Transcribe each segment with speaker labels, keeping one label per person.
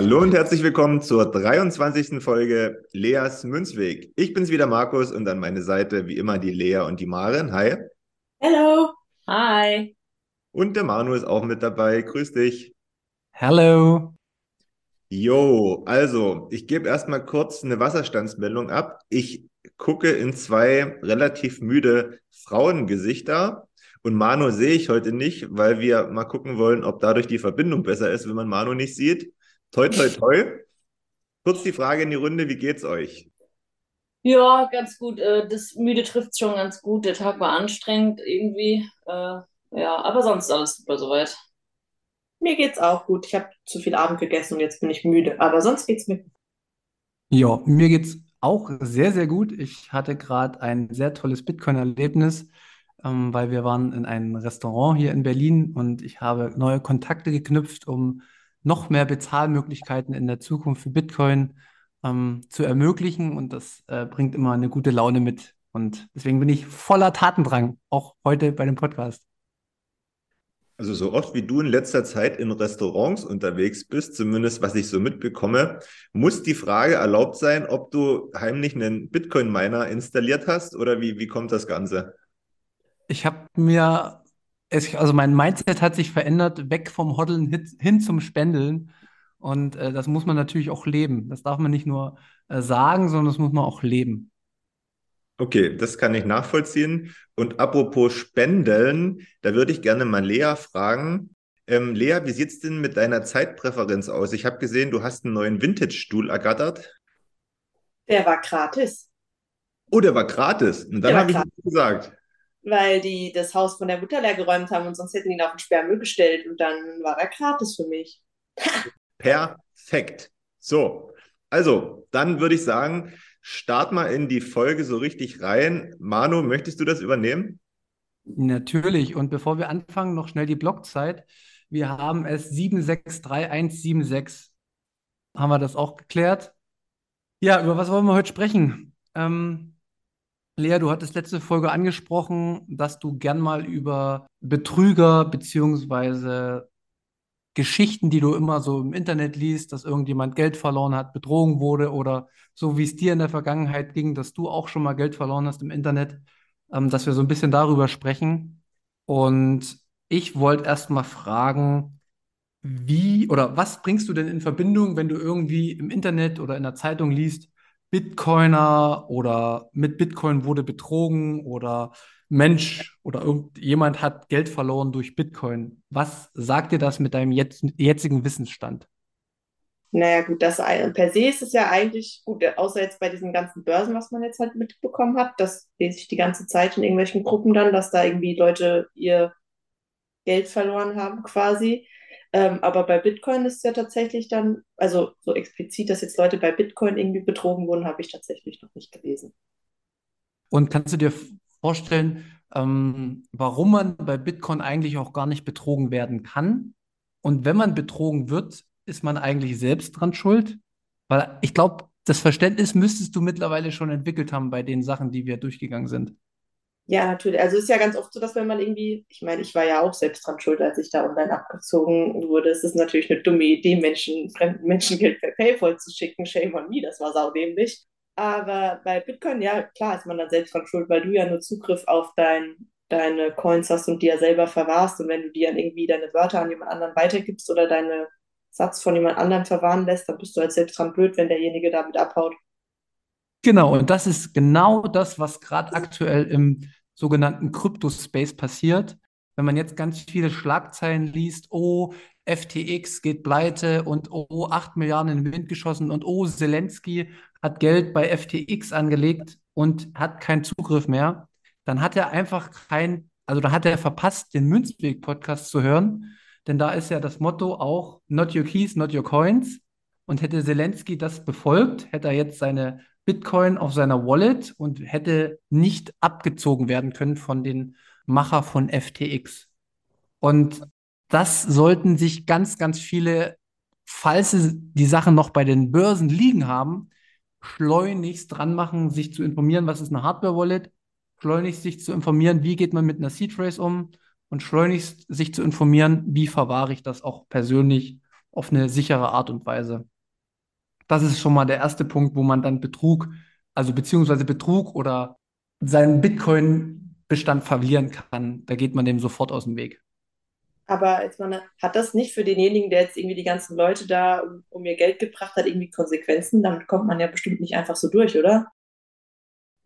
Speaker 1: Hallo und herzlich willkommen zur 23. Folge Leas Münzweg. Ich bin's wieder Markus und an meine Seite wie immer die Lea und die Maren. Hi.
Speaker 2: Hello. Hi.
Speaker 1: Und der Manu ist auch mit dabei. Grüß dich.
Speaker 3: Hello.
Speaker 1: Jo, also ich gebe erstmal kurz eine Wasserstandsmeldung ab. Ich gucke in zwei relativ müde Frauengesichter. Und Manu sehe ich heute nicht, weil wir mal gucken wollen, ob dadurch die Verbindung besser ist, wenn man Manu nicht sieht. Toi, toi, toi. Kurz die Frage in die Runde, wie geht's euch?
Speaker 2: Ja, ganz gut. Äh, das müde trifft schon ganz gut. Der Tag war anstrengend irgendwie. Äh, ja, aber sonst alles super soweit.
Speaker 4: Mir geht's auch gut. Ich habe zu viel Abend gegessen und jetzt bin ich müde. Aber sonst geht's mir gut.
Speaker 3: Ja, mir geht's auch sehr, sehr gut. Ich hatte gerade ein sehr tolles Bitcoin-Erlebnis, ähm, weil wir waren in einem Restaurant hier in Berlin und ich habe neue Kontakte geknüpft, um noch mehr Bezahlmöglichkeiten in der Zukunft für Bitcoin ähm, zu ermöglichen. Und das äh, bringt immer eine gute Laune mit. Und deswegen bin ich voller Tatendrang, auch heute bei dem Podcast.
Speaker 1: Also so oft wie du in letzter Zeit in Restaurants unterwegs bist, zumindest was ich so mitbekomme, muss die Frage erlaubt sein, ob du heimlich einen Bitcoin-Miner installiert hast oder wie, wie kommt das Ganze?
Speaker 3: Ich habe mir es, also mein Mindset hat sich verändert, weg vom Hoddeln hin zum Spendeln. Und äh, das muss man natürlich auch leben. Das darf man nicht nur äh, sagen, sondern das muss man auch leben.
Speaker 1: Okay, das kann ich nachvollziehen. Und apropos Spendeln, da würde ich gerne mal Lea fragen. Ähm, Lea, wie sieht es denn mit deiner Zeitpräferenz aus? Ich habe gesehen, du hast einen neuen Vintage-Stuhl ergattert.
Speaker 4: Der war gratis.
Speaker 1: Oh, der war gratis. Und dann habe ich gesagt
Speaker 4: weil die das Haus von der Mutter leer geräumt haben und sonst hätten die ihn auf den Sperrmüll gestellt und dann war er gratis für mich.
Speaker 1: Perfekt. So, also dann würde ich sagen, start mal in die Folge so richtig rein. Manu, möchtest du das übernehmen?
Speaker 3: Natürlich. Und bevor wir anfangen, noch schnell die Blockzeit. Wir haben es 763176. Haben wir das auch geklärt? Ja, über was wollen wir heute sprechen? Ähm, Lea, du hattest letzte Folge angesprochen, dass du gern mal über Betrüger beziehungsweise Geschichten, die du immer so im Internet liest, dass irgendjemand Geld verloren hat, betrogen wurde oder so wie es dir in der Vergangenheit ging, dass du auch schon mal Geld verloren hast im Internet, ähm, dass wir so ein bisschen darüber sprechen. Und ich wollte erst mal fragen, wie oder was bringst du denn in Verbindung, wenn du irgendwie im Internet oder in der Zeitung liest, Bitcoiner oder mit Bitcoin wurde betrogen oder Mensch oder irgendjemand hat Geld verloren durch Bitcoin. Was sagt dir das mit deinem jetzt, jetzigen Wissensstand?
Speaker 4: Naja, gut, das per se ist es ja eigentlich gut, außer jetzt bei diesen ganzen Börsen, was man jetzt halt mitbekommen hat. Das lese ich die ganze Zeit in irgendwelchen Gruppen dann, dass da irgendwie Leute ihr Geld verloren haben quasi. Ähm, aber bei Bitcoin ist es ja tatsächlich dann, also so explizit, dass jetzt Leute bei Bitcoin irgendwie betrogen wurden, habe ich tatsächlich noch nicht gelesen.
Speaker 3: Und kannst du dir vorstellen, ähm, warum man bei Bitcoin eigentlich auch gar nicht betrogen werden kann? Und wenn man betrogen wird, ist man eigentlich selbst dran schuld? Weil ich glaube, das Verständnis müsstest du mittlerweile schon entwickelt haben bei den Sachen, die wir durchgegangen sind.
Speaker 4: Ja, natürlich. Also es ist ja ganz oft so, dass wenn man irgendwie, ich meine, ich war ja auch selbst dran schuld, als ich da online abgezogen wurde. Es ist natürlich eine dumme Idee, Menschen, fremden Menschen Geld per PayPal zu schicken. Shame on me, das war saudämlich. Aber bei Bitcoin, ja, klar ist man dann selbst dran schuld, weil du ja nur Zugriff auf dein, deine Coins hast und die ja selber verwahrst. Und wenn du dir dann irgendwie deine Wörter an jemand anderen weitergibst oder deine Satz von jemand anderem verwahren lässt, dann bist du halt selbst dran blöd, wenn derjenige damit abhaut.
Speaker 3: Genau, und das ist genau das, was gerade aktuell im sogenannten Crypto-Space passiert. Wenn man jetzt ganz viele Schlagzeilen liest, oh, FTX geht pleite und oh, 8 Milliarden in den Wind geschossen und oh, Zelensky hat Geld bei FTX angelegt und hat keinen Zugriff mehr, dann hat er einfach kein, also da hat er verpasst, den Münzweg-Podcast zu hören, denn da ist ja das Motto auch Not your keys, not your coins. Und hätte Zelensky das befolgt, hätte er jetzt seine Bitcoin auf seiner Wallet und hätte nicht abgezogen werden können von den Macher von FTX. Und das sollten sich ganz, ganz viele, falls die Sachen noch bei den Börsen liegen haben, schleunigst dran machen, sich zu informieren, was ist eine Hardware-Wallet, schleunigst sich zu informieren, wie geht man mit einer Seed Phrase um und schleunigst sich zu informieren, wie verwahre ich das auch persönlich auf eine sichere Art und Weise. Das ist schon mal der erste Punkt, wo man dann Betrug, also beziehungsweise Betrug oder seinen Bitcoin-Bestand verlieren kann. Da geht man dem sofort aus dem Weg.
Speaker 4: Aber jetzt mal, hat das nicht für denjenigen, der jetzt irgendwie die ganzen Leute da um, um ihr Geld gebracht hat, irgendwie Konsequenzen? Damit kommt man ja bestimmt nicht einfach so durch, oder?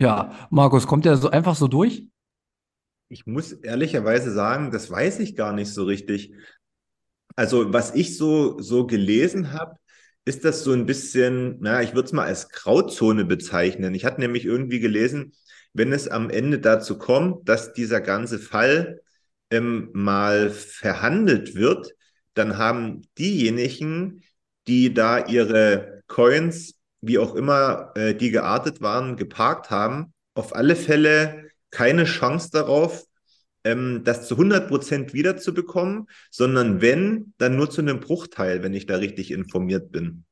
Speaker 3: Ja, Markus, kommt der so einfach so durch?
Speaker 1: Ich muss ehrlicherweise sagen, das weiß ich gar nicht so richtig. Also, was ich so, so gelesen habe, ist das so ein bisschen, na, ich würde es mal als Grauzone bezeichnen. Ich hatte nämlich irgendwie gelesen, wenn es am Ende dazu kommt, dass dieser ganze Fall ähm, mal verhandelt wird, dann haben diejenigen, die da ihre Coins, wie auch immer äh, die geartet waren, geparkt haben, auf alle Fälle keine Chance darauf, ähm, das zu 100 Prozent wiederzubekommen, sondern wenn, dann nur zu einem Bruchteil, wenn ich da richtig informiert bin.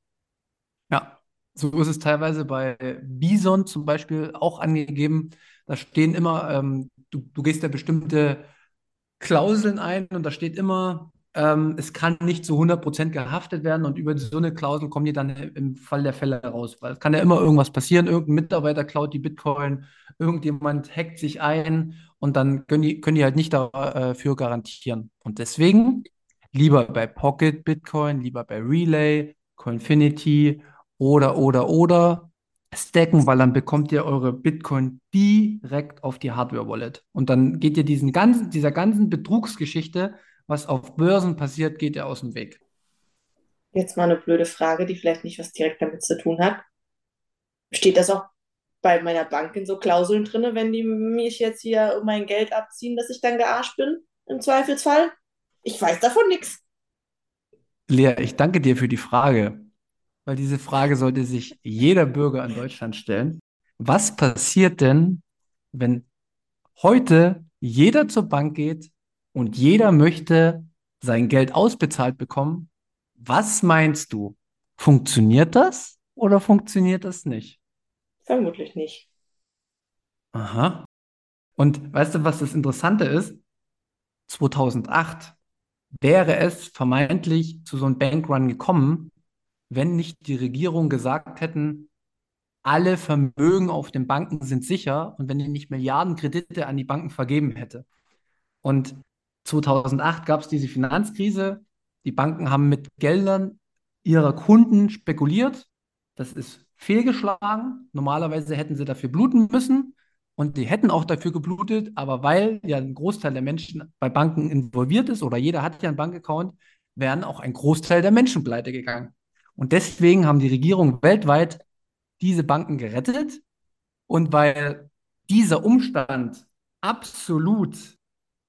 Speaker 3: Ja, so ist es teilweise bei Bison zum Beispiel auch angegeben. Da stehen immer, ähm, du, du gehst ja bestimmte Klauseln ein und da steht immer, ähm, es kann nicht zu 100 Prozent gehaftet werden und über so eine Klausel kommen die dann im Fall der Fälle raus. Weil es kann ja immer irgendwas passieren, irgendein Mitarbeiter klaut die Bitcoin, irgendjemand hackt sich ein und dann können die, können die halt nicht dafür garantieren. Und deswegen lieber bei Pocket Bitcoin, lieber bei Relay, Coinfinity oder, oder, oder stacken, weil dann bekommt ihr eure Bitcoin direkt auf die Hardware-Wallet. Und dann geht ihr diesen ganzen, dieser ganzen Betrugsgeschichte, was auf Börsen passiert, geht ihr aus dem Weg.
Speaker 4: Jetzt mal eine blöde Frage, die vielleicht nicht was direkt damit zu tun hat. Steht das auch bei meiner Bank in so Klauseln drin, wenn die mich jetzt hier mein Geld abziehen, dass ich dann gearscht bin? Im Zweifelsfall? Ich weiß davon nichts.
Speaker 3: Lea, ich danke dir für die Frage, weil diese Frage sollte sich jeder Bürger in Deutschland stellen. Was passiert denn, wenn heute jeder zur Bank geht und jeder möchte sein Geld ausbezahlt bekommen? Was meinst du? Funktioniert das oder funktioniert das nicht?
Speaker 4: Vermutlich nicht.
Speaker 3: Aha. Und weißt du, was das Interessante ist? 2008 wäre es vermeintlich zu so einem Bankrun gekommen, wenn nicht die Regierung gesagt hätten, alle Vermögen auf den Banken sind sicher und wenn die nicht Milliarden Kredite an die Banken vergeben hätte. Und 2008 gab es diese Finanzkrise. Die Banken haben mit Geldern ihrer Kunden spekuliert. Das ist fehlgeschlagen. Normalerweise hätten sie dafür bluten müssen und die hätten auch dafür geblutet, aber weil ja ein Großteil der Menschen bei Banken involviert ist oder jeder hat ja einen Bankaccount, wären auch ein Großteil der Menschen pleite gegangen. Und deswegen haben die Regierungen weltweit diese Banken gerettet. Und weil dieser Umstand absolut,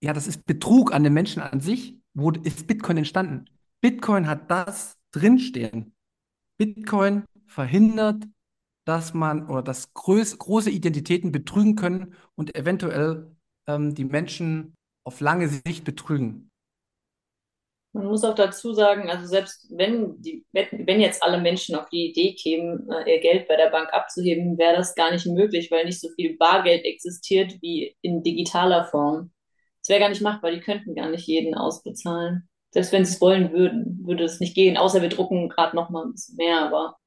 Speaker 3: ja, das ist Betrug an den Menschen an sich, wo ist Bitcoin entstanden? Bitcoin hat das drinstehen. Bitcoin verhindert, dass man oder dass groß, große Identitäten betrügen können und eventuell ähm, die Menschen auf lange Sicht betrügen.
Speaker 2: Man muss auch dazu sagen, also selbst wenn, die, wenn jetzt alle Menschen auf die Idee kämen, äh, ihr Geld bei der Bank abzuheben, wäre das gar nicht möglich, weil nicht so viel Bargeld existiert wie in digitaler Form. Es wäre gar nicht machbar, die könnten gar nicht jeden ausbezahlen. Selbst wenn sie es wollen würden, würde es nicht gehen, außer wir drucken gerade noch mal ein bisschen mehr, aber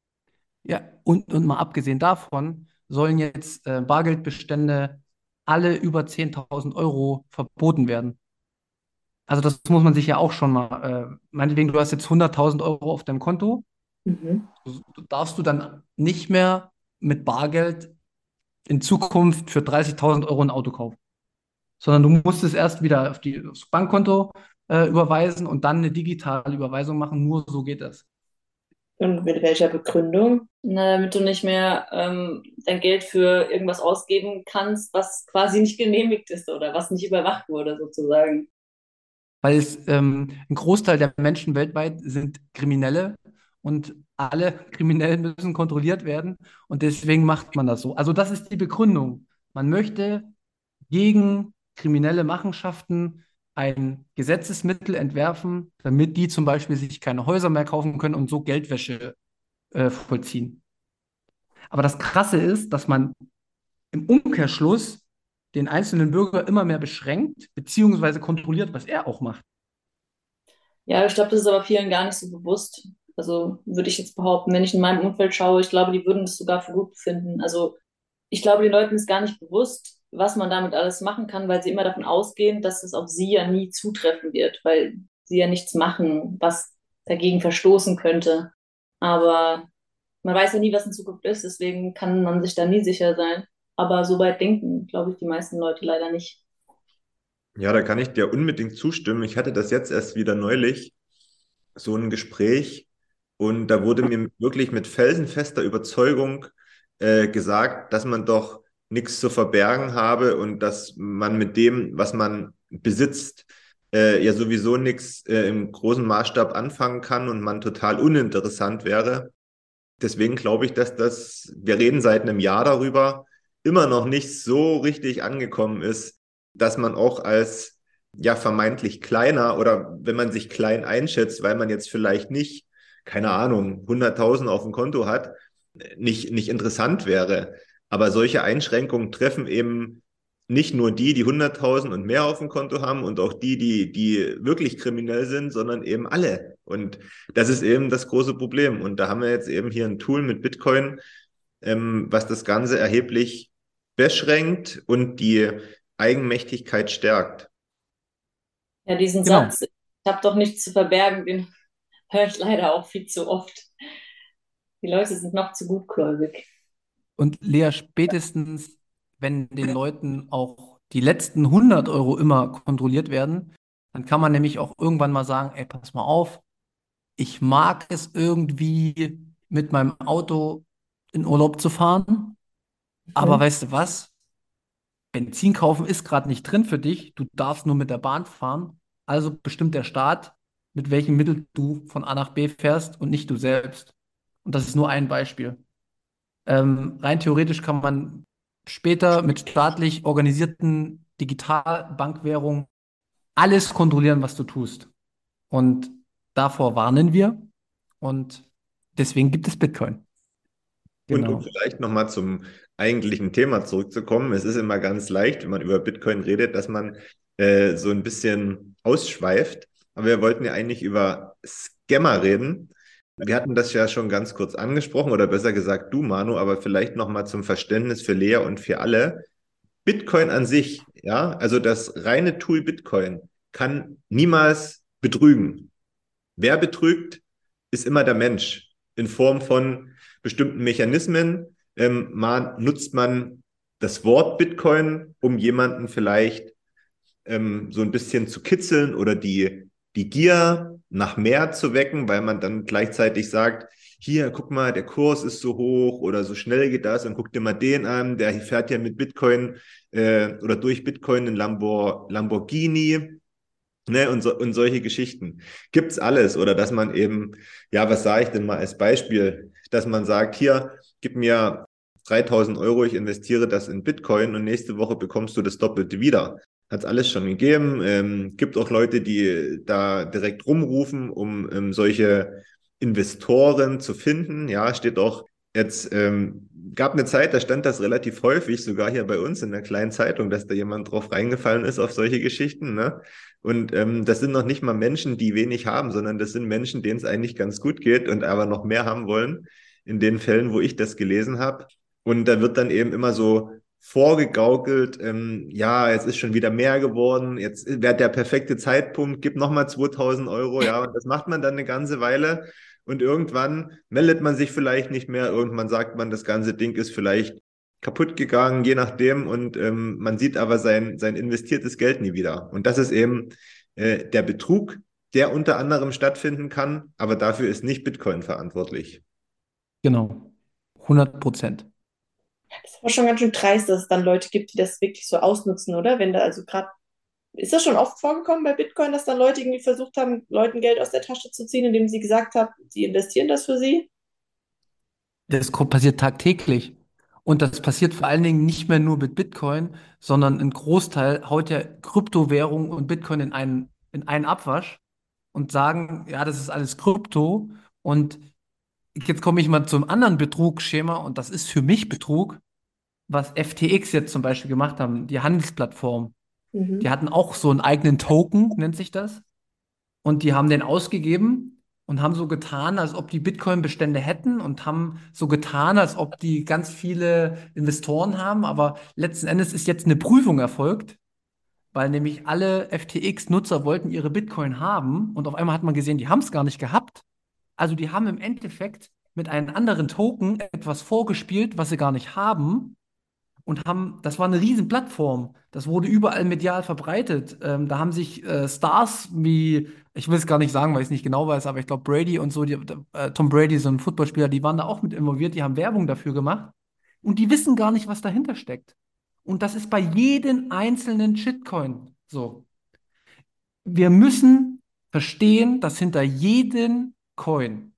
Speaker 3: ja, und, und mal abgesehen davon sollen jetzt äh, Bargeldbestände alle über 10.000 Euro verboten werden. Also das muss man sich ja auch schon mal, äh, meinetwegen, du hast jetzt 100.000 Euro auf deinem Konto, mhm. darfst du dann nicht mehr mit Bargeld in Zukunft für 30.000 Euro ein Auto kaufen, sondern du musst es erst wieder auf die, aufs Bankkonto äh, überweisen und dann eine digitale Überweisung machen. Nur so geht das.
Speaker 4: Und mit welcher Begründung?
Speaker 2: Na, damit du nicht mehr ähm, dein Geld für irgendwas ausgeben kannst, was quasi nicht genehmigt ist oder was nicht überwacht wurde, sozusagen.
Speaker 3: Weil es ähm, ein Großteil der Menschen weltweit sind Kriminelle und alle Kriminellen müssen kontrolliert werden und deswegen macht man das so. Also das ist die Begründung. Man möchte gegen kriminelle Machenschaften ein Gesetzesmittel entwerfen, damit die zum Beispiel sich keine Häuser mehr kaufen können und so Geldwäsche äh, vollziehen. Aber das Krasse ist, dass man im Umkehrschluss den einzelnen Bürger immer mehr beschränkt, beziehungsweise kontrolliert, was er auch macht.
Speaker 2: Ja, ich glaube, das ist aber vielen gar nicht so bewusst. Also würde ich jetzt behaupten, wenn ich in meinem Umfeld schaue, ich glaube, die würden das sogar für gut finden. Also ich glaube, den Leuten ist gar nicht bewusst, was man damit alles machen kann, weil sie immer davon ausgehen, dass es auf sie ja nie zutreffen wird, weil sie ja nichts machen, was dagegen verstoßen könnte. Aber man weiß ja nie, was in Zukunft ist, deswegen kann man sich da nie sicher sein. Aber so weit denken, glaube ich, die meisten Leute leider nicht.
Speaker 1: Ja, da kann ich dir unbedingt zustimmen. Ich hatte das jetzt erst wieder neulich, so ein Gespräch, und da wurde mir wirklich mit felsenfester Überzeugung äh, gesagt, dass man doch nichts zu verbergen habe und dass man mit dem, was man besitzt, äh, ja sowieso nichts äh, im großen Maßstab anfangen kann und man total uninteressant wäre. Deswegen glaube ich, dass das, wir reden seit einem Jahr darüber, immer noch nicht so richtig angekommen ist, dass man auch als ja vermeintlich kleiner oder wenn man sich klein einschätzt, weil man jetzt vielleicht nicht, keine Ahnung, 100.000 auf dem Konto hat, nicht, nicht interessant wäre. Aber solche Einschränkungen treffen eben nicht nur die, die 100.000 und mehr auf dem Konto haben und auch die, die, die wirklich kriminell sind, sondern eben alle. Und das ist eben das große Problem. Und da haben wir jetzt eben hier ein Tool mit Bitcoin, ähm, was das Ganze erheblich beschränkt und die Eigenmächtigkeit stärkt.
Speaker 2: Ja, diesen genau. Satz, ich habe doch nichts zu verbergen, den höre ich leider auch viel zu oft. Die Leute sind noch zu gutgläubig.
Speaker 3: Und Lea, spätestens, wenn den Leuten auch die letzten 100 Euro immer kontrolliert werden, dann kann man nämlich auch irgendwann mal sagen, ey, pass mal auf, ich mag es irgendwie mit meinem Auto in Urlaub zu fahren, aber weißt du was? Benzin kaufen ist gerade nicht drin für dich, du darfst nur mit der Bahn fahren, also bestimmt der Staat, mit welchem Mittel du von A nach B fährst und nicht du selbst. Und das ist nur ein Beispiel. Ähm, rein theoretisch kann man später mit staatlich organisierten Digitalbankwährungen alles kontrollieren, was du tust. Und davor warnen wir. Und deswegen gibt es Bitcoin.
Speaker 1: Genau. Und um vielleicht nochmal zum eigentlichen Thema zurückzukommen. Es ist immer ganz leicht, wenn man über Bitcoin redet, dass man äh, so ein bisschen ausschweift. Aber wir wollten ja eigentlich über Scammer reden. Wir hatten das ja schon ganz kurz angesprochen, oder besser gesagt du, Manu, aber vielleicht nochmal zum Verständnis für Lea und für alle. Bitcoin an sich, ja, also das reine Tool Bitcoin kann niemals betrügen. Wer betrügt, ist immer der Mensch in Form von bestimmten Mechanismen. Ähm, man, nutzt man das Wort Bitcoin, um jemanden vielleicht ähm, so ein bisschen zu kitzeln oder die, die Gier nach mehr zu wecken, weil man dann gleichzeitig sagt, hier, guck mal, der Kurs ist so hoch oder so schnell geht das und guck dir mal den an, der fährt ja mit Bitcoin äh, oder durch Bitcoin in Lambor Lamborghini. Ne, und, so, und solche Geschichten. Gibt's alles. Oder dass man eben, ja, was sage ich denn mal als Beispiel, dass man sagt, hier, gib mir 3000 Euro, ich investiere das in Bitcoin und nächste Woche bekommst du das Doppelte wieder hat es alles schon gegeben. Ähm, gibt auch Leute, die da direkt rumrufen, um ähm, solche Investoren zu finden. Ja, steht auch jetzt, ähm, gab eine Zeit, da stand das relativ häufig, sogar hier bei uns in der kleinen Zeitung, dass da jemand drauf reingefallen ist auf solche Geschichten. Ne? Und ähm, das sind noch nicht mal Menschen, die wenig haben, sondern das sind Menschen, denen es eigentlich ganz gut geht und aber noch mehr haben wollen. In den Fällen, wo ich das gelesen habe. Und da wird dann eben immer so vorgegaukelt, ähm, ja, jetzt ist schon wieder mehr geworden, jetzt wäre der perfekte Zeitpunkt, gib nochmal 2000 Euro, ja, und das macht man dann eine ganze Weile und irgendwann meldet man sich vielleicht nicht mehr, irgendwann sagt man, das ganze Ding ist vielleicht kaputt gegangen, je nachdem, und ähm, man sieht aber sein, sein investiertes Geld nie wieder. Und das ist eben äh, der Betrug, der unter anderem stattfinden kann, aber dafür ist nicht Bitcoin verantwortlich.
Speaker 3: Genau, 100 Prozent.
Speaker 4: Das ist aber schon ganz schön dreist, dass es dann Leute gibt, die das wirklich so ausnutzen, oder? Wenn da also gerade, ist das schon oft vorgekommen bei Bitcoin, dass dann Leute irgendwie versucht haben, Leuten Geld aus der Tasche zu ziehen, indem sie gesagt haben, sie investieren das für sie?
Speaker 3: Das passiert tagtäglich. Und das passiert vor allen Dingen nicht mehr nur mit Bitcoin, sondern ein Großteil haut ja Kryptowährung und Bitcoin in einen, in einen Abwasch und sagen, ja, das ist alles Krypto. Und jetzt komme ich mal zum anderen Betrugsschema und das ist für mich Betrug, was FTX jetzt zum Beispiel gemacht haben, die Handelsplattform.
Speaker 4: Mhm.
Speaker 3: Die hatten auch so einen eigenen Token, nennt sich das. Und die haben den ausgegeben und haben so getan, als ob die Bitcoin-Bestände hätten und haben so getan, als ob die ganz viele Investoren haben. Aber letzten Endes ist jetzt eine Prüfung erfolgt, weil nämlich alle FTX-Nutzer wollten ihre Bitcoin haben und auf einmal hat man gesehen, die haben es gar nicht gehabt. Also die haben im Endeffekt mit einem anderen Token etwas vorgespielt, was sie gar nicht haben und haben, das war eine riesen Plattform. Das wurde überall medial verbreitet. Ähm, da haben sich äh, Stars wie, ich will es gar nicht sagen, weil ich es nicht genau weiß, aber ich glaube Brady und so, die, äh, Tom Brady, so ein Footballspieler, die waren da auch mit involviert, die haben Werbung dafür gemacht und die wissen gar nicht, was dahinter steckt. Und das ist bei jedem einzelnen Shitcoin so. Wir müssen verstehen, dass hinter jedem Coin,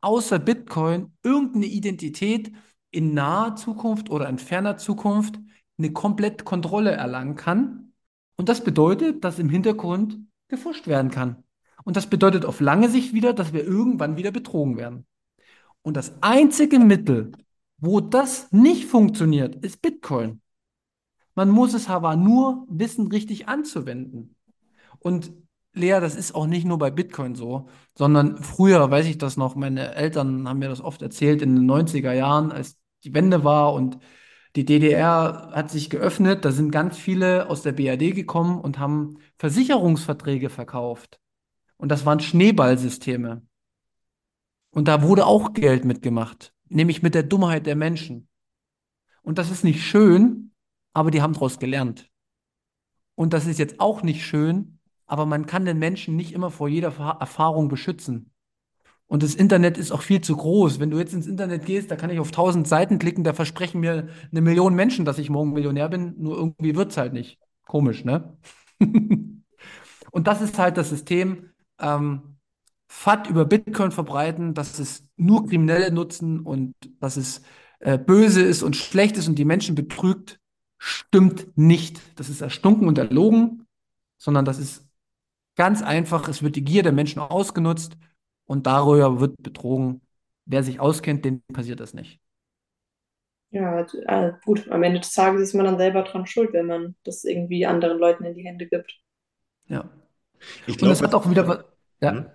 Speaker 3: außer Bitcoin, irgendeine Identität in naher Zukunft oder in ferner Zukunft eine komplett Kontrolle erlangen kann. Und das bedeutet, dass im Hintergrund gefuscht werden kann. Und das bedeutet auf lange Sicht wieder, dass wir irgendwann wieder betrogen werden. Und das einzige Mittel, wo das nicht funktioniert, ist Bitcoin. Man muss es aber nur wissen, richtig anzuwenden. Und Lea, das ist auch nicht nur bei Bitcoin so, sondern früher weiß ich das noch, meine Eltern haben mir das oft erzählt in den 90er Jahren, als die Wende war und die DDR hat sich geöffnet. Da sind ganz viele aus der BRD gekommen und haben Versicherungsverträge verkauft. Und das waren Schneeballsysteme. Und da wurde auch Geld mitgemacht, nämlich mit der Dummheit der Menschen. Und das ist nicht schön, aber die haben daraus gelernt. Und das ist jetzt auch nicht schön, aber man kann den Menschen nicht immer vor jeder Erfahrung beschützen. Und das Internet ist auch viel zu groß. Wenn du jetzt ins Internet gehst, da kann ich auf tausend Seiten klicken, da versprechen mir eine Million Menschen, dass ich morgen Millionär bin, nur irgendwie wird es halt nicht. Komisch, ne? Und das ist halt das System, ähm, FAT über Bitcoin verbreiten, dass es nur Kriminelle nutzen und dass es äh, böse ist und schlecht ist und die Menschen betrügt, stimmt nicht. Das ist erstunken und erlogen, sondern das ist ganz einfach, es wird die Gier der Menschen ausgenutzt und darüber wird betrogen. Wer sich auskennt, dem passiert das nicht.
Speaker 4: Ja, äh, gut, am Ende des Tages ist man dann selber dran schuld, wenn man das irgendwie anderen Leuten in die Hände gibt.
Speaker 3: Ja.
Speaker 1: Ich
Speaker 3: Und
Speaker 1: glaube,
Speaker 3: es hat auch wieder was. Ja.
Speaker 1: Hm?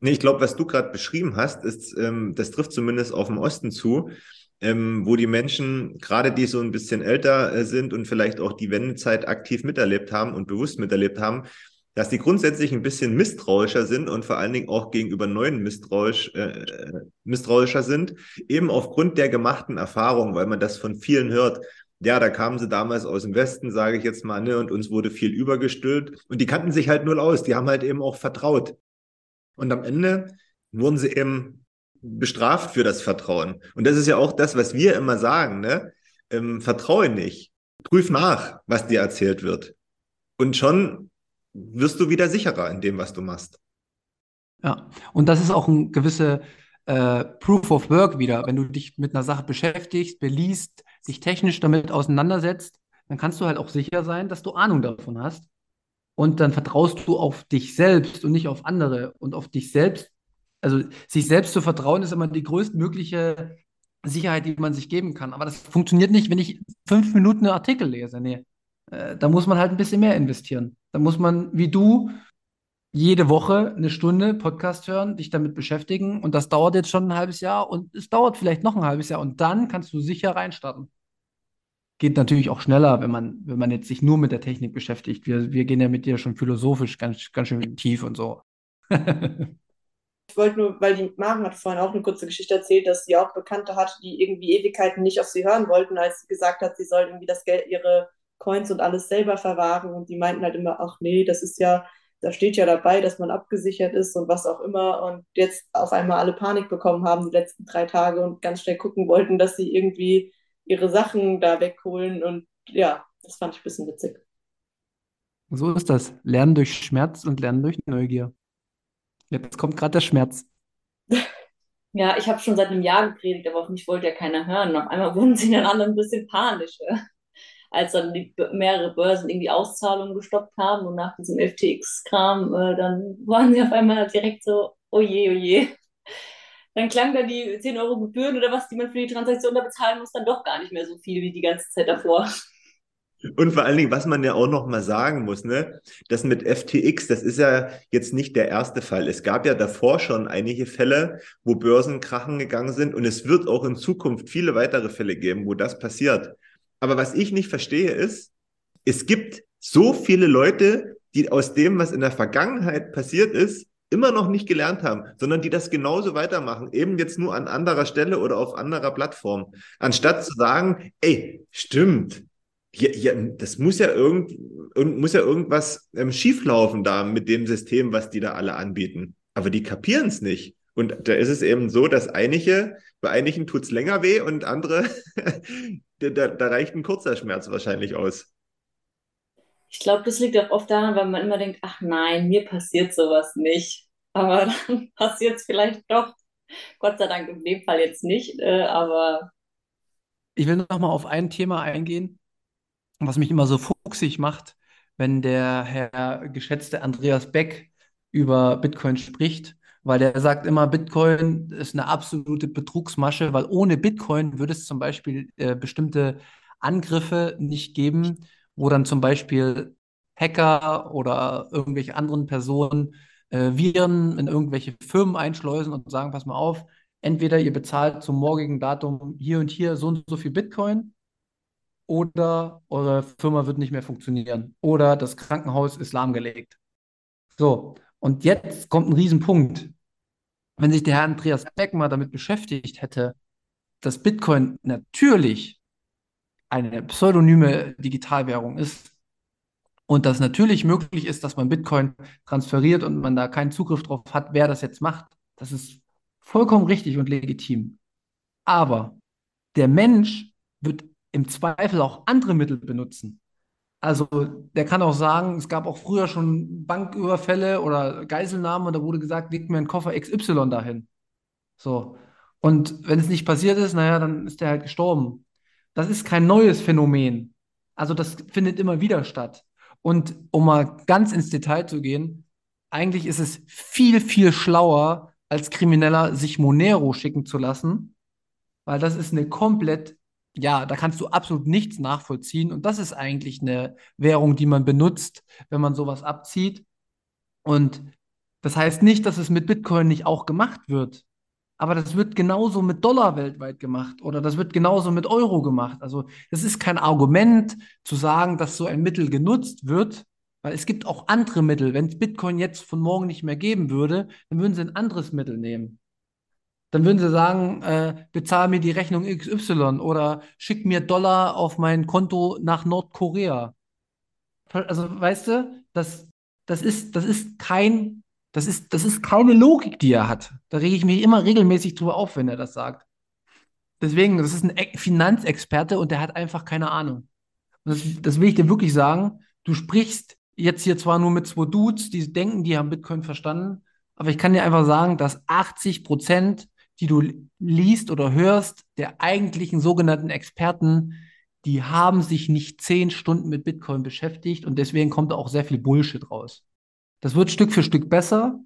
Speaker 1: Nee, ich glaube, was du gerade beschrieben hast, ist, ähm, das trifft zumindest auf dem Osten zu, ähm, wo die Menschen, gerade die so ein bisschen älter äh, sind und vielleicht auch die Wendezeit aktiv miterlebt haben und bewusst miterlebt haben, dass die grundsätzlich ein bisschen misstrauischer sind und vor allen Dingen auch gegenüber neuen misstrauisch, äh, misstrauischer sind, eben aufgrund der gemachten Erfahrung, weil man das von vielen hört. Ja, da kamen sie damals aus dem Westen, sage ich jetzt mal, ne, und uns wurde viel übergestülpt. Und die kannten sich halt null aus, die haben halt eben auch vertraut. Und am Ende wurden sie eben bestraft für das Vertrauen. Und das ist ja auch das, was wir immer sagen, ne? Ähm, vertraue nicht. Prüf nach, was dir erzählt wird. Und schon wirst du wieder sicherer in dem, was du machst.
Speaker 3: Ja, und das ist auch ein gewisse äh, Proof of Work wieder. Wenn du dich mit einer Sache beschäftigst, beliest, dich technisch damit auseinandersetzt, dann kannst du halt auch sicher sein, dass du Ahnung davon hast. Und dann vertraust du auf dich selbst und nicht auf andere. Und auf dich selbst, also sich selbst zu vertrauen, ist immer die größtmögliche Sicherheit, die man sich geben kann. Aber das funktioniert nicht, wenn ich fünf Minuten einen Artikel lese. Nee, äh, da muss man halt ein bisschen mehr investieren. Da muss man, wie du, jede Woche eine Stunde Podcast hören, dich damit beschäftigen. Und das dauert jetzt schon ein halbes Jahr und es dauert vielleicht noch ein halbes Jahr. Und dann kannst du sicher reinstarten. Geht natürlich auch schneller, wenn man, wenn man jetzt sich nur mit der Technik beschäftigt. Wir, wir gehen ja mit dir schon philosophisch ganz, ganz schön tief und so.
Speaker 4: Ich wollte nur, weil die Maren hat vorhin auch eine kurze Geschichte erzählt, dass sie auch Bekannte hatte, die irgendwie Ewigkeiten nicht auf sie hören wollten, als sie gesagt hat, sie soll irgendwie das Geld, ihre Coins und alles selber verwahren. Und die meinten halt immer, ach nee, das ist ja da steht ja dabei, dass man abgesichert ist und was auch immer und jetzt auf einmal alle Panik bekommen haben die letzten drei Tage und ganz schnell gucken wollten, dass sie irgendwie ihre Sachen da wegholen und ja, das fand ich ein bisschen witzig.
Speaker 3: So ist das. Lernen durch Schmerz und Lernen durch Neugier. Jetzt kommt gerade der Schmerz.
Speaker 2: Ja, ich habe schon seit einem Jahr gepredigt, aber auf mich wollte ja keiner hören. Und auf einmal wurden sie dann alle ein bisschen panischer, als dann die mehrere Börsen irgendwie Auszahlungen gestoppt haben und nach diesem FTX-Kram, äh, dann waren sie auf einmal direkt so, oh je, oh. Dann klang da die 10 Euro Gebühren oder was, die man für die Transaktion da bezahlen muss, dann doch gar nicht mehr so viel wie die ganze Zeit davor.
Speaker 1: Und vor allen Dingen, was man ja auch noch mal sagen muss, ne, das mit FTX, das ist ja jetzt nicht der erste Fall. Es gab ja davor schon einige Fälle, wo Börsen krachen gegangen sind und es wird auch in Zukunft viele weitere Fälle geben, wo das passiert. Aber was ich nicht verstehe ist, es gibt so viele Leute, die aus dem, was in der Vergangenheit passiert ist, immer noch nicht gelernt haben, sondern die das genauso weitermachen, eben jetzt nur an anderer Stelle oder auf anderer Plattform. Anstatt zu sagen, ey, stimmt, ja, ja, das muss ja irgend, muss ja irgendwas ähm, schieflaufen da mit dem System, was die da alle anbieten. Aber die kapieren es nicht. Und da ist es eben so, dass einige, bei einigen tut es länger weh und andere, da, da reicht ein kurzer Schmerz wahrscheinlich aus.
Speaker 2: Ich glaube, das liegt auch oft daran, weil man immer denkt, ach nein, mir passiert sowas nicht. Aber dann passiert es vielleicht doch. Gott sei Dank in dem Fall jetzt nicht, äh, aber.
Speaker 3: Ich will noch mal auf ein Thema eingehen, was mich immer so fuchsig macht, wenn der Herr geschätzte Andreas Beck über Bitcoin spricht, weil der sagt immer, Bitcoin ist eine absolute Betrugsmasche, weil ohne Bitcoin würde es zum Beispiel äh, bestimmte Angriffe nicht geben, wo dann zum Beispiel Hacker oder irgendwelche anderen Personen äh, Viren in irgendwelche Firmen einschleusen und sagen, pass mal auf, entweder ihr bezahlt zum morgigen Datum hier und hier so und so viel Bitcoin oder eure Firma wird nicht mehr funktionieren oder das Krankenhaus ist lahmgelegt. So, und jetzt kommt ein Riesenpunkt. Wenn sich der Herr Andreas Beck mal damit beschäftigt hätte, dass Bitcoin natürlich eine pseudonyme Digitalwährung ist und dass natürlich möglich ist, dass man Bitcoin transferiert und man da keinen Zugriff drauf hat, wer das jetzt macht, das ist vollkommen richtig und legitim. Aber der Mensch wird im Zweifel auch andere Mittel benutzen. Also der kann auch sagen, es gab auch früher schon Banküberfälle oder Geiselnahmen und da wurde gesagt, legt mir einen Koffer XY dahin. So. Und wenn es nicht passiert ist, naja, dann ist der halt gestorben. Das ist kein neues Phänomen. Also das findet immer wieder statt. Und um mal ganz ins Detail zu gehen, eigentlich ist es viel, viel schlauer, als Krimineller sich Monero schicken zu lassen, weil das ist eine komplett ja, da kannst du absolut nichts nachvollziehen. Und das ist eigentlich eine Währung, die man benutzt, wenn man sowas abzieht. Und das heißt nicht, dass es mit Bitcoin nicht auch gemacht wird. Aber das wird genauso mit Dollar weltweit gemacht oder das wird genauso mit Euro gemacht. Also das ist kein Argument zu sagen, dass so ein Mittel genutzt wird, weil es gibt auch andere Mittel. Wenn es Bitcoin jetzt von morgen nicht mehr geben würde, dann würden sie ein anderes Mittel nehmen. Dann würden sie sagen, äh, bezahl mir die Rechnung XY oder schick mir Dollar auf mein Konto nach Nordkorea. Also, weißt du, das, das ist, das ist kein, das ist, das ist keine Logik, die er hat. Da rege ich mich immer regelmäßig drüber auf, wenn er das sagt. Deswegen, das ist ein Finanzexperte und der hat einfach keine Ahnung. Und das, das will ich dir wirklich sagen. Du sprichst jetzt hier zwar nur mit zwei Dudes, die denken, die haben Bitcoin verstanden, aber ich kann dir einfach sagen, dass 80 Prozent die du liest oder hörst, der eigentlichen sogenannten Experten, die haben sich nicht zehn Stunden mit Bitcoin beschäftigt und deswegen kommt auch sehr viel Bullshit raus. Das wird Stück für Stück besser,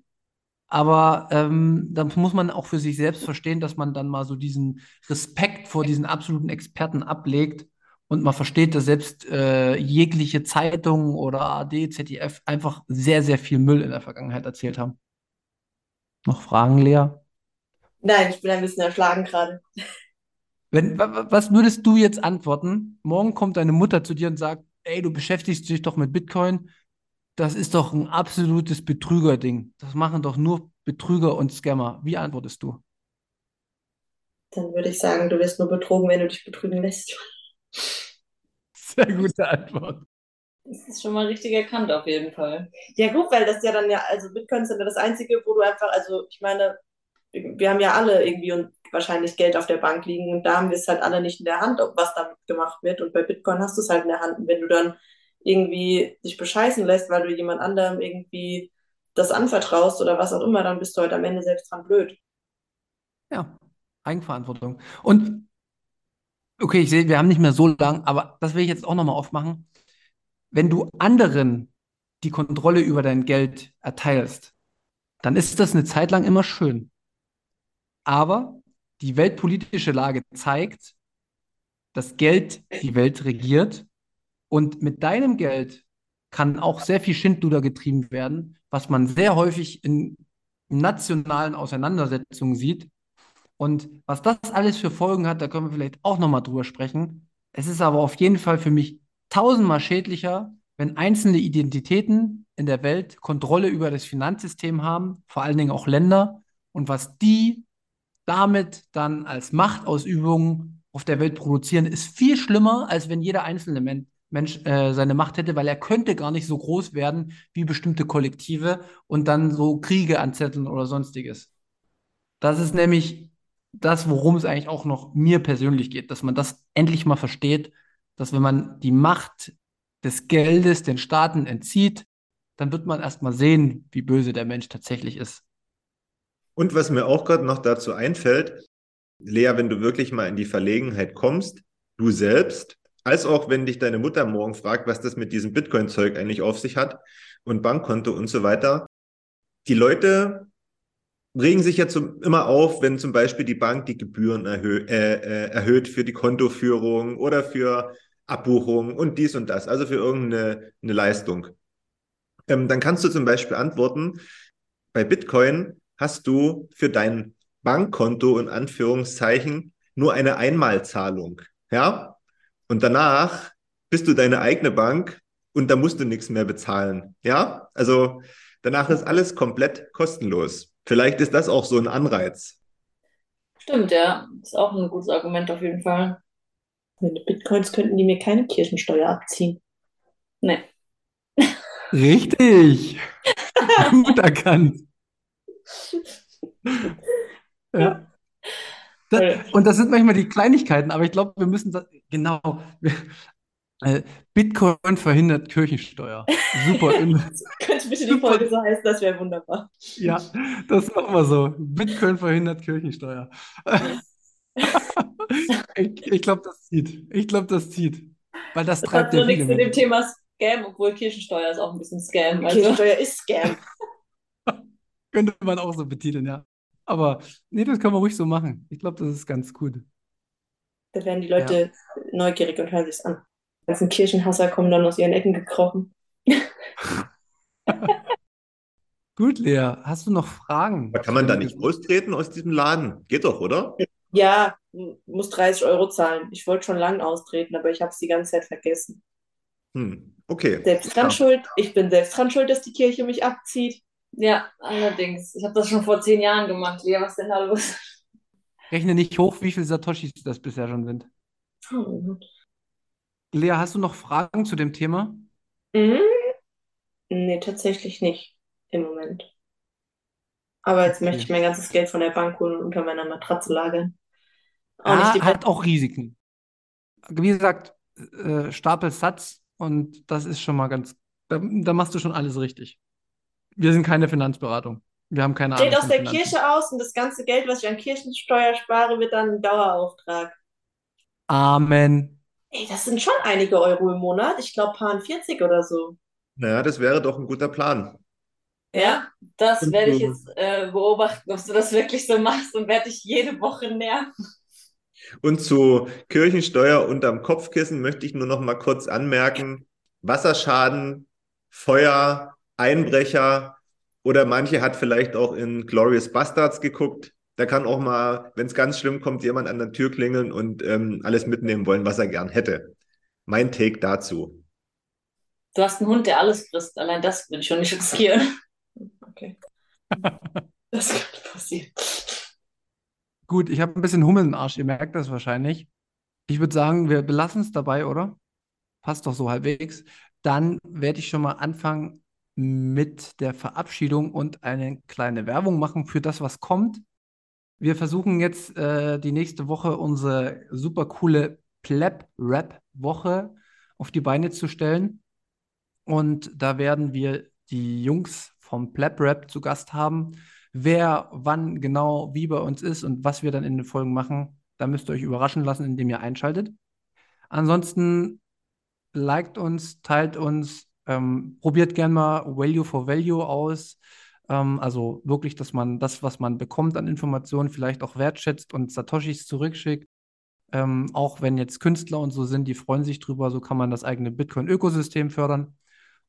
Speaker 3: aber ähm, dann muss man auch für sich selbst verstehen, dass man dann mal so diesen Respekt vor diesen absoluten Experten ablegt und man versteht, dass selbst äh, jegliche Zeitungen oder AD, ZDF einfach sehr, sehr viel Müll in der Vergangenheit erzählt haben. Noch Fragen, Lea?
Speaker 4: Nein, ich bin ein bisschen erschlagen gerade.
Speaker 3: Wenn, was würdest du jetzt antworten? Morgen kommt deine Mutter zu dir und sagt, ey, du beschäftigst dich doch mit Bitcoin. Das ist doch ein absolutes Betrügerding. Das machen doch nur Betrüger und Scammer. Wie antwortest du?
Speaker 4: Dann würde ich sagen, du wirst nur betrogen, wenn du dich betrügen lässt.
Speaker 3: Sehr gute Antwort.
Speaker 2: Das ist schon mal richtig erkannt, auf jeden Fall.
Speaker 4: Ja, gut, weil das ja dann ja, also Bitcoin sind ja das Einzige, wo du einfach, also ich meine, wir haben ja alle irgendwie und wahrscheinlich Geld auf der Bank liegen und da haben wir es halt alle nicht in der Hand, ob was damit gemacht wird. Und bei Bitcoin hast du es halt in der Hand. Und wenn du dann irgendwie dich bescheißen lässt, weil du jemand anderem irgendwie das anvertraust oder was auch immer, dann bist du halt am Ende selbst dran blöd.
Speaker 3: Ja, Eigenverantwortung. Und okay, ich sehe, wir haben nicht mehr so lang, aber das will ich jetzt auch nochmal aufmachen. Wenn du anderen die Kontrolle über dein Geld erteilst, dann ist das eine Zeit lang immer schön. Aber die weltpolitische Lage zeigt, dass Geld die Welt regiert und mit deinem Geld kann auch sehr viel Schindluder getrieben werden, was man sehr häufig in nationalen Auseinandersetzungen sieht. Und was das alles für Folgen hat, da können wir vielleicht auch nochmal drüber sprechen. Es ist aber auf jeden Fall für mich tausendmal schädlicher, wenn einzelne Identitäten in der Welt Kontrolle über das Finanzsystem haben, vor allen Dingen auch Länder, und was die damit dann als Machtausübung auf der Welt produzieren, ist viel schlimmer, als wenn jeder einzelne Men Mensch äh, seine Macht hätte, weil er könnte gar nicht so groß werden wie bestimmte Kollektive und dann so Kriege anzetteln oder sonstiges. Das ist nämlich das, worum es eigentlich auch noch mir persönlich geht, dass man das endlich mal versteht, dass wenn man die Macht des Geldes den Staaten entzieht, dann wird man erst mal sehen, wie böse der Mensch tatsächlich ist.
Speaker 1: Und was mir auch gerade noch dazu einfällt, Lea, wenn du wirklich mal in die Verlegenheit kommst, du selbst, als auch wenn dich deine Mutter morgen fragt, was das mit diesem Bitcoin-Zeug eigentlich auf sich hat und Bankkonto und so weiter, die Leute regen sich ja zum, immer auf, wenn zum Beispiel die Bank die Gebühren erhö äh, äh, erhöht für die Kontoführung oder für Abbuchung und dies und das, also für irgendeine eine Leistung. Ähm, dann kannst du zum Beispiel antworten, bei Bitcoin hast du für dein Bankkonto in Anführungszeichen nur eine Einmalzahlung. Ja? Und danach bist du deine eigene Bank und da musst du nichts mehr bezahlen. Ja? Also danach ist alles komplett kostenlos. Vielleicht ist das auch so ein Anreiz.
Speaker 2: Stimmt, ja. Ist auch ein gutes Argument auf jeden Fall.
Speaker 4: Mit Bitcoins könnten die mir keine Kirchensteuer abziehen.
Speaker 2: Nee.
Speaker 3: Richtig. Gut erkannt. Ja. Das, und das sind manchmal die Kleinigkeiten, aber ich glaube, wir müssen das, genau. äh, Bitcoin verhindert Kirchensteuer. Super.
Speaker 4: Könnte bitte die Folge so heißen, das wäre wunderbar.
Speaker 3: Ja, das machen wir so. Bitcoin verhindert Kirchensteuer. ich ich glaube, das zieht. Ich glaube, das zieht. Weil das,
Speaker 2: Das
Speaker 3: treibt
Speaker 2: hat
Speaker 3: ja
Speaker 2: nur nichts
Speaker 3: viele
Speaker 2: mit dem. Thema Scam, obwohl Kirchensteuer ist auch ein bisschen Scam. Also,
Speaker 4: Kirchensteuer ist Scam.
Speaker 3: Könnte man auch so betiteln, ja. Aber nee, das kann man ruhig so machen. Ich glaube, das ist ganz gut.
Speaker 4: Da werden die Leute neugierig und hören sich's an. Die ganzen Kirchenhasser kommen dann aus ihren Ecken gekrochen.
Speaker 3: Gut, Lea, hast du noch Fragen?
Speaker 1: Aber kann man da nicht austreten aus diesem Laden? Geht doch, oder?
Speaker 4: Ja, muss 30 Euro zahlen. Ich wollte schon lange austreten, aber ich habe es die ganze Zeit vergessen.
Speaker 1: Hm, okay.
Speaker 4: Selbst dran
Speaker 1: Ja.
Speaker 4: schuld. Ich bin selbst dran schuld, dass die Kirche mich abzieht.
Speaker 2: Ja, allerdings. Ich habe das schon vor zehn Jahren gemacht. Lea, was ist denn da los?
Speaker 3: Rechne nicht hoch, wie viele Satoshis das bisher schon sind.
Speaker 4: Hm.
Speaker 3: Lea, hast du noch Fragen zu dem Thema?
Speaker 4: Mhm. Nee, tatsächlich nicht im Moment. Aber jetzt
Speaker 3: Okay.
Speaker 4: möchte ich mein ganzes Geld von der Bank holen und unter meiner Matratze lagern. Auch die
Speaker 3: hat auch Risiken. Wie gesagt, äh, Stapel Satz und das ist schon mal ganz, da, da machst du schon alles richtig. Wir sind keine Finanzberatung. Wir haben keine Ahnung
Speaker 4: Geld aus der
Speaker 3: Finanzen.
Speaker 4: Kirche aus und das ganze Geld, was ich an Kirchensteuer spare, wird dann ein Dauerauftrag.
Speaker 3: Amen.
Speaker 4: Ey, das sind schon einige Euro im Monat. Ich glaube, paar 40 oder so.
Speaker 1: Naja, das wäre doch ein guter Plan.
Speaker 2: Ja, das werde ich jetzt äh, beobachten, ob du das wirklich so machst und werde dich jede Woche nerven.
Speaker 1: Und zu Kirchensteuer unterm Kopfkissen möchte ich nur noch mal kurz anmerken, Wasserschaden, Feuer, Einbrecher oder manche hat vielleicht auch in Glorious Bastards geguckt. Da kann auch mal, wenn es ganz schlimm kommt, jemand an der Tür klingeln und ähm, alles mitnehmen wollen, was er gern hätte. Mein Take dazu.
Speaker 2: Du hast einen Hund, der alles frisst. Allein das würde ich schon nicht riskieren.
Speaker 4: Okay. Das könnte passieren.
Speaker 3: Gut, ich habe ein bisschen Hummel im Arsch, ihr merkt das wahrscheinlich. Ich würde sagen, wir belassen es dabei, oder? Passt doch so halbwegs. dann werde ich schon mal anfangen mit der Verabschiedung und eine kleine Werbung machen für das, was kommt. Wir versuchen jetzt äh, die nächste Woche unsere super coole Pleb-Rap-Woche auf die Beine zu stellen. Und da werden wir die Jungs vom Pleb-Rap zu Gast haben. Wer wann genau wie bei uns ist und was wir dann in den Folgen machen, da müsst ihr euch überraschen lassen, indem ihr einschaltet. Ansonsten liked uns, teilt uns, ähm, probiert gerne mal Value for Value aus. Ähm, also wirklich, dass man das, was man bekommt an Informationen, vielleicht auch wertschätzt und Satoshis zurückschickt. Ähm, auch wenn jetzt Künstler und so sind, die freuen sich drüber, so kann man das eigene Bitcoin-Ökosystem fördern.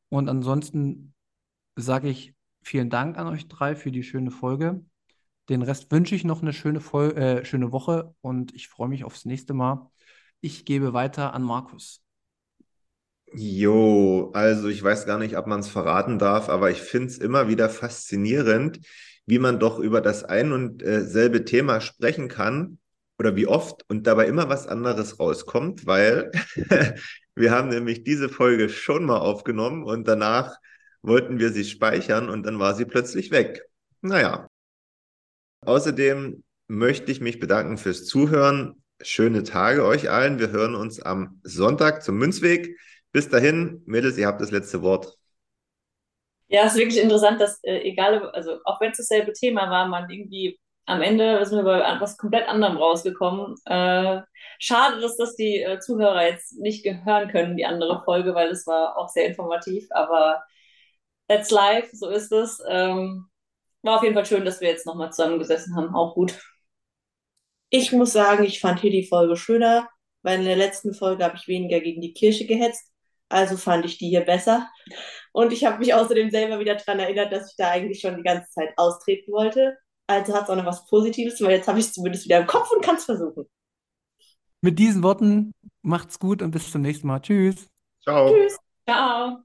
Speaker 3: Und ansonsten sage ich vielen Dank an euch drei für die schöne Folge. Den Rest wünsche ich noch eine schöne, Vol äh, schöne Woche und ich freue mich aufs nächste Mal. Ich gebe weiter an Markus.
Speaker 1: Jo, also ich weiß gar nicht, ob man es verraten darf, aber ich finde es immer wieder faszinierend, wie man doch über das ein und äh, selbe Thema sprechen kann oder wie oft und dabei immer was anderes rauskommt, weil wir haben nämlich diese Folge schon mal aufgenommen und danach wollten wir sie speichern und dann war sie plötzlich weg. Naja. Außerdem möchte ich mich bedanken fürs Zuhören. Schöne Tage euch allen. Wir hören uns am Sonntag zum Münzweg. Bis dahin, Mädels, ihr habt das letzte Wort.
Speaker 2: Ja, es ist wirklich interessant, dass äh, egal, also auch wenn es dasselbe Thema war, man irgendwie am Ende sind wir bei was komplett anderem rausgekommen. Äh, schade, dass das die äh, Zuhörer jetzt nicht hören können, die andere Folge, weil es war auch sehr informativ, aber that's life, so ist es. Ähm, war auf jeden Fall schön, dass wir jetzt nochmal zusammengesessen haben, auch gut.
Speaker 4: Ich muss sagen, ich fand hier die Folge schöner, weil in der letzten Folge habe ich weniger gegen die Kirche gehetzt. Also fand ich die hier besser. Und ich habe mich außerdem selber wieder daran erinnert, dass ich da eigentlich schon die ganze Zeit austreten wollte. Also hat es auch noch was Positives, weil jetzt habe ich es zumindest wieder im Kopf und kann es versuchen.
Speaker 3: Mit diesen Worten macht's gut und bis zum nächsten Mal. Tschüss.
Speaker 1: Ciao.
Speaker 2: Tschüss. Ciao.